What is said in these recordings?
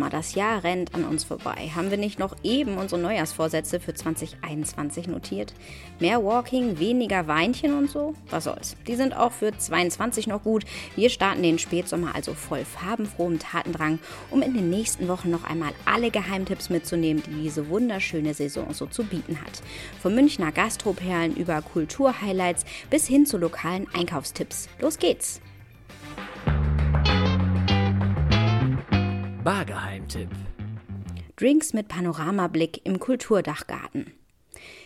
Spätsommer. Das Jahr rennt an uns vorbei. Haben wir nicht noch eben unsere Neujahrsvorsätze für 2021 notiert? Mehr Walking, weniger Weinchen und so? Was soll's? Die sind auch für 22 noch gut. Wir starten den Spätsommer also voll farbenfrohem Tatendrang, um in den nächsten Wochen noch einmal alle Geheimtipps mitzunehmen, die diese wunderschöne Saison so zu bieten hat. Von Münchner Gastroperlen über Kulturhighlights bis hin zu lokalen Einkaufstipps. Los geht's! Bargeheimtipp. Drinks mit Panoramablick im Kulturdachgarten.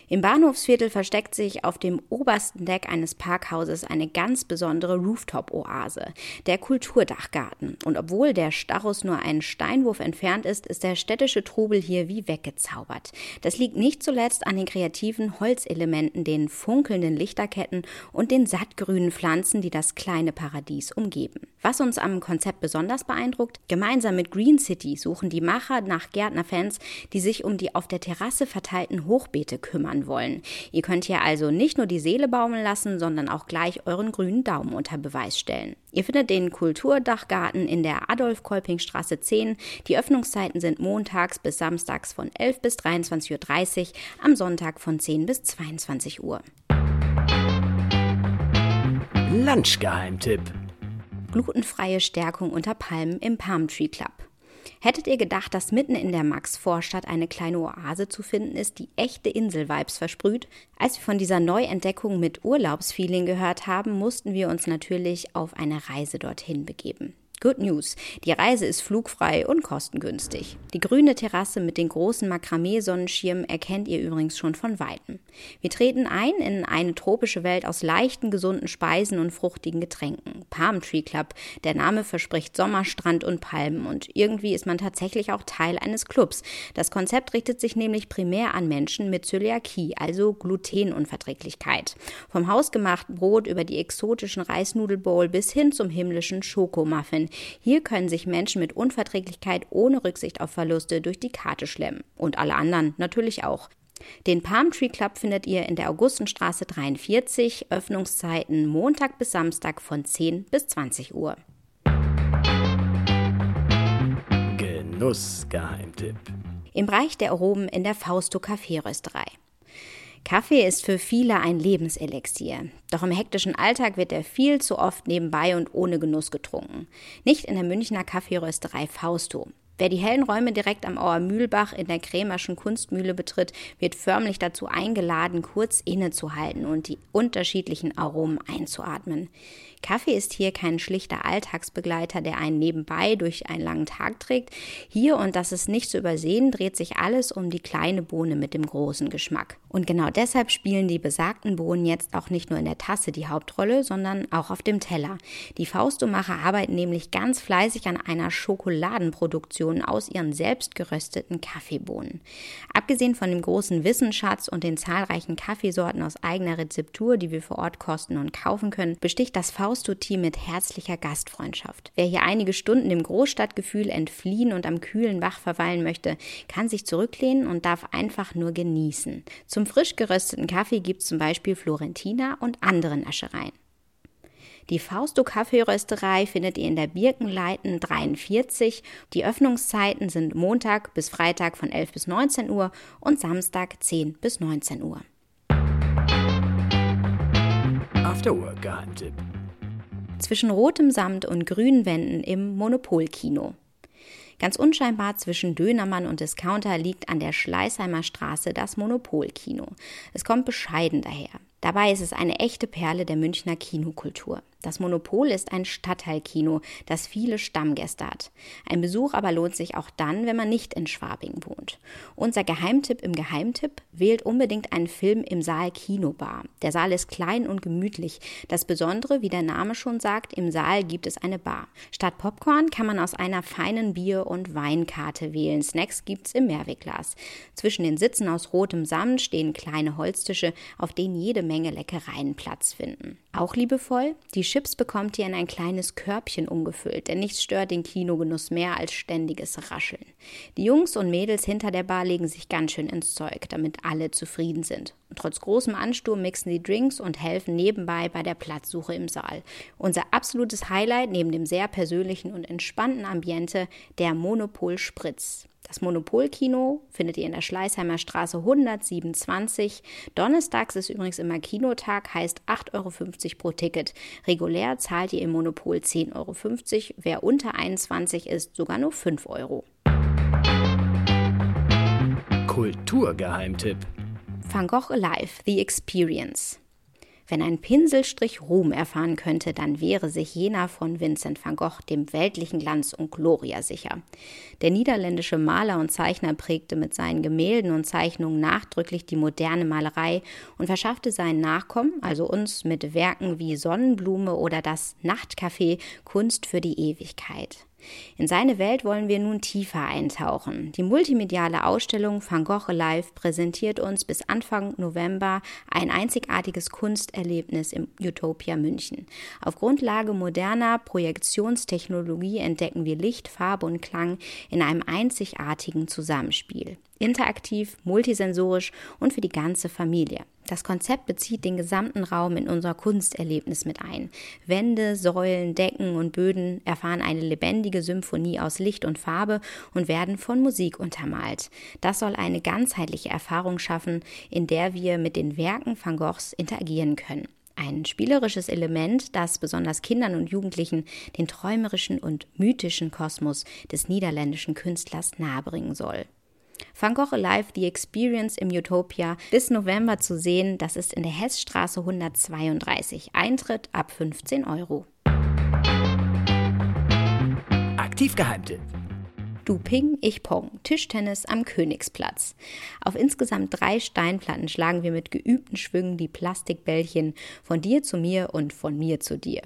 Im Bahnhofsviertel versteckt sich auf dem obersten Deck eines Parkhauses eine ganz besondere Rooftop-Oase, der Kulturdachgarten. Und obwohl der Stachus nur einen Steinwurf entfernt ist, ist der städtische Trubel hier wie weggezaubert. Das liegt nicht zuletzt an den kreativen Holzelementen, den funkelnden Lichterketten und den sattgrünen Pflanzen, die das kleine Paradies umgeben. Was uns am Konzept besonders beeindruckt, gemeinsam mit Green City suchen die Macher nach Gärtnerfans, die sich um die auf der Terrasse verteilten Hochbeete kümmern machen wollen. Ihr könnt hier also nicht nur die Seele baumeln lassen, sondern auch gleich euren grünen Daumen unter Beweis stellen. Ihr findet den Kulturdachgarten in der Adolf-Kolping-Straße 10. Die Öffnungszeiten sind montags bis samstags von 11 bis 23.30 Uhr, am Sonntag von 10 bis 22 Uhr. Lunchgeheimtipp. Glutenfreie Stärkung unter Palmen im Palm Tree Club. Hättet ihr gedacht, dass mitten in der Max-Vorstadt eine kleine Oase zu finden ist, die echte Insel-Vibes versprüht? Als wir von dieser Neuentdeckung mit Urlaubsfeeling gehört haben, mussten wir uns natürlich auf eine Reise dorthin begeben. Good News. Die Reise ist flugfrei und kostengünstig. Die grüne Terrasse mit den großen Makramee-Sonnenschirmen erkennt ihr übrigens schon von Weitem. Wir treten ein in eine tropische Welt aus leichten, gesunden Speisen und fruchtigen Getränken. Palm Tree Club. Der Name verspricht Sommerstrand und Palmen und irgendwie ist man tatsächlich auch Teil eines Clubs. Das Konzept richtet sich nämlich primär an Menschen mit Zöliakie, also Glutenunverträglichkeit. Vom hausgemachten Brot über die exotischen Reisnudelbowl bis hin zum himmlischen Schokomuffin. Hier können sich Menschen mit Unverträglichkeit ohne Rücksicht auf Verluste durch die Karte schlemmen. Und alle anderen natürlich auch. Den Palm Tree Club findet ihr in der Augustenstraße 43, Öffnungszeiten Montag bis Samstag von 10 bis 20 Uhr. Genussgeheimtipp. Im Bereich der Aromen in der Fausto Kaffeerösterei. Kaffee ist für viele ein Lebenselixier. Doch im hektischen Alltag wird er viel zu oft nebenbei und ohne Genuss getrunken. Nicht in der Münchner Kaffeerösterei Fausto. Wer die hellen Räume direkt am Auer Mühlbach in der Krämerschen Kunstmühle betritt, wird förmlich dazu eingeladen, kurz innezuhalten und die unterschiedlichen Aromen einzuatmen. Kaffee ist hier kein schlichter Alltagsbegleiter, der einen nebenbei durch einen langen Tag trägt. Hier, und das ist nicht zu übersehen, dreht sich alles um die kleine Bohne mit dem großen Geschmack. Und genau deshalb spielen die besagten Bohnen jetzt auch nicht nur in der Tasse die Hauptrolle, sondern auch auf dem Teller. Die Faustomacher arbeiten nämlich ganz fleißig an einer Schokoladenproduktion aus ihren selbst gerösteten Kaffeebohnen. Abgesehen von dem großen Wissensschatz und den zahlreichen Kaffeesorten aus eigener Rezeptur, die wir vor Ort kosten und kaufen können, besticht das Faust Fausto-Team mit herzlicher Gastfreundschaft. Wer hier einige Stunden dem Großstadtgefühl entfliehen und am kühlen Bach verweilen möchte, kann sich zurücklehnen und darf einfach nur genießen. Zum frisch gerösteten Kaffee gibt es zum Beispiel Florentina und andere Naschereien. Die Fausto Kaffeerösterei findet ihr in der Birkenleiten 43. Die Öffnungszeiten sind Montag bis Freitag von 11 bis 19 Uhr und Samstag 10 bis 19 Uhr. Afterwork Geheimtipp zwischen rotem Samt und grünen Wänden im Monopolkino. Ganz unscheinbar zwischen Dönermann und Discounter liegt an der Schleißheimer Straße das Monopolkino. Es kommt bescheiden daher. Dabei ist es eine echte Perle der Münchner Kinokultur. Das Monopol ist ein Stadtteilkino, das viele Stammgäste hat. Ein Besuch aber lohnt sich auch dann, wenn man nicht in Schwabing wohnt. Unser Geheimtipp im Geheimtipp wählt unbedingt einen Film im Saal Kinobar. Der Saal ist klein und gemütlich. Das Besondere, wie der Name schon sagt, im Saal gibt es eine Bar. Statt Popcorn kann man aus einer feinen Bier- und Weinkarte wählen. Snacks gibt's im Mehrwegglas. Zwischen den Sitzen aus rotem Samt stehen kleine Holztische, auf denen jede Menge Leckereien Platz finden. Auch liebevoll die Chips bekommt ihr in ein kleines Körbchen umgefüllt, denn nichts stört den Kinogenuss mehr als ständiges Rascheln. Die Jungs und Mädels hinter der Bar legen sich ganz schön ins Zeug, damit alle zufrieden sind. Und trotz großem Ansturm mixen die Drinks und helfen nebenbei bei der Platzsuche im Saal. Unser absolutes Highlight neben dem sehr persönlichen und entspannten Ambiente, der Monopol Spritz. Das Monopolkino findet ihr in der Schleißheimer Straße 127. Donnerstags ist übrigens immer Kinotag, heißt 8,50 Euro pro Ticket. Regulär zahlt ihr im Monopol 10,50 Euro. Wer unter 21 ist, sogar nur 5 Euro. Kulturgeheimtipp. Van Gogh Alive, The Experience. Wenn ein Pinselstrich Ruhm erfahren könnte, dann wäre sich jener von Vincent van Gogh dem weltlichen Glanz und Gloria sicher. Der niederländische Maler und Zeichner prägte mit seinen Gemälden und Zeichnungen nachdrücklich die moderne Malerei und verschaffte seinen Nachkommen, also uns, mit Werken wie Sonnenblume oder das Nachtcafé Kunst für die Ewigkeit. In seine Welt wollen wir nun tiefer eintauchen. Die multimediale Ausstellung Van Gogh Alive präsentiert uns bis Anfang November ein einzigartiges Kunsterlebnis im Utopia München. Auf Grundlage moderner Projektionstechnologie entdecken wir Licht, Farbe und Klang in einem einzigartigen Zusammenspiel interaktiv, multisensorisch und für die ganze Familie. Das Konzept bezieht den gesamten Raum in unser Kunsterlebnis mit ein. Wände, Säulen, Decken und Böden erfahren eine lebendige Symphonie aus Licht und Farbe und werden von Musik untermalt. Das soll eine ganzheitliche Erfahrung schaffen, in der wir mit den Werken Van Goghs interagieren können. Ein spielerisches Element, das besonders Kindern und Jugendlichen den träumerischen und mythischen Kosmos des niederländischen Künstlers nahebringen soll. Van Gogh Alive The Experience im Utopia bis November zu sehen. Das ist in der Hessstraße 132. Eintritt ab 15 Euro. Aktivgeheimtipp. Du Ping, ich Pong. Tischtennis am Königsplatz. Auf insgesamt drei Steinplatten schlagen wir mit geübten Schwüngen die Plastikbällchen von dir zu mir und von mir zu dir.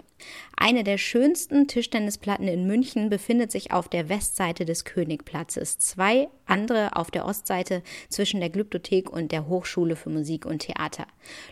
Eine der schönsten Tischtennisplatten in München befindet sich auf der Westseite des Königplatzes. Zwei andere auf der Ostseite zwischen der Glyptothek und der Hochschule für Musik und Theater.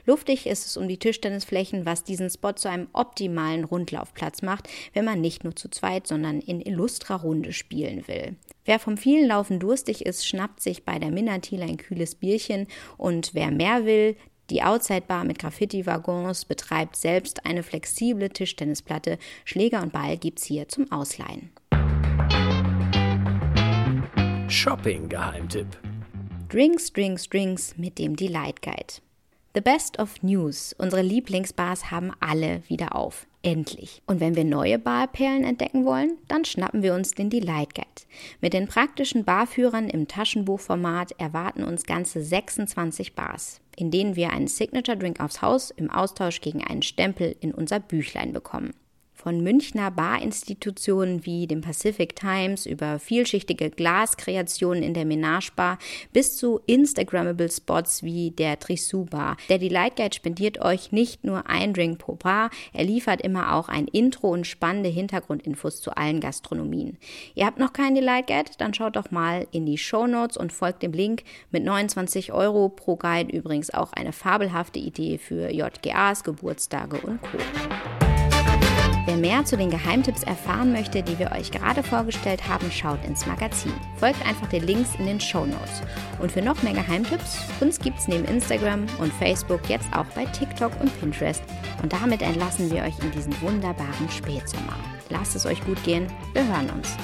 Luftig ist es um die Tischtennisflächen, was diesen Spot zu einem optimalen Rundlaufplatz macht, wenn man nicht nur zu zweit, sondern in illustrer Runde spielen will. Wer vom vielen Laufen durstig ist, schnappt sich bei der Minnatil ein kühles Bierchen und wer mehr will, die Outside Bar mit Graffiti-Waggons betreibt selbst eine flexible Tischtennisplatte. Schläger und Ball gibt's hier zum Ausleihen. Shopping-Geheimtipp. Drinks, Drinks, Drinks mit dem Delight Guide. The Best of News. Unsere Lieblingsbars haben alle wieder auf. Endlich. Und wenn wir neue Barperlen entdecken wollen, dann schnappen wir uns den Delight Guide. Mit den praktischen Barführern im Taschenbuchformat erwarten uns ganze 26 Bars in denen wir einen Signature Drink aufs Haus im Austausch gegen einen Stempel in unser Büchlein bekommen von Münchner Barinstitutionen wie dem Pacific Times über vielschichtige Glaskreationen in der Menage Bar bis zu Instagrammable Spots wie der Trissou Bar. Der Delight Guide spendiert euch nicht nur ein Drink pro Bar, er liefert immer auch ein Intro und spannende Hintergrundinfos zu allen Gastronomien. Ihr habt noch keinen Delight Guide? Dann schaut doch mal in die Show Notes und folgt dem Link. Mit 29 Euro pro Guide übrigens auch eine fabelhafte Idee für JGAs, Geburtstage und Co. Wer mehr zu den Geheimtipps erfahren möchte, die wir euch gerade vorgestellt haben, schaut ins Magazin. Folgt einfach den Links in den Show Notes. Und für noch mehr Geheimtipps, uns gibt's neben Instagram und Facebook jetzt auch bei TikTok und Pinterest. Und damit entlassen wir euch in diesen wunderbaren Spätsommer. Lasst es euch gut gehen. Wir hören uns.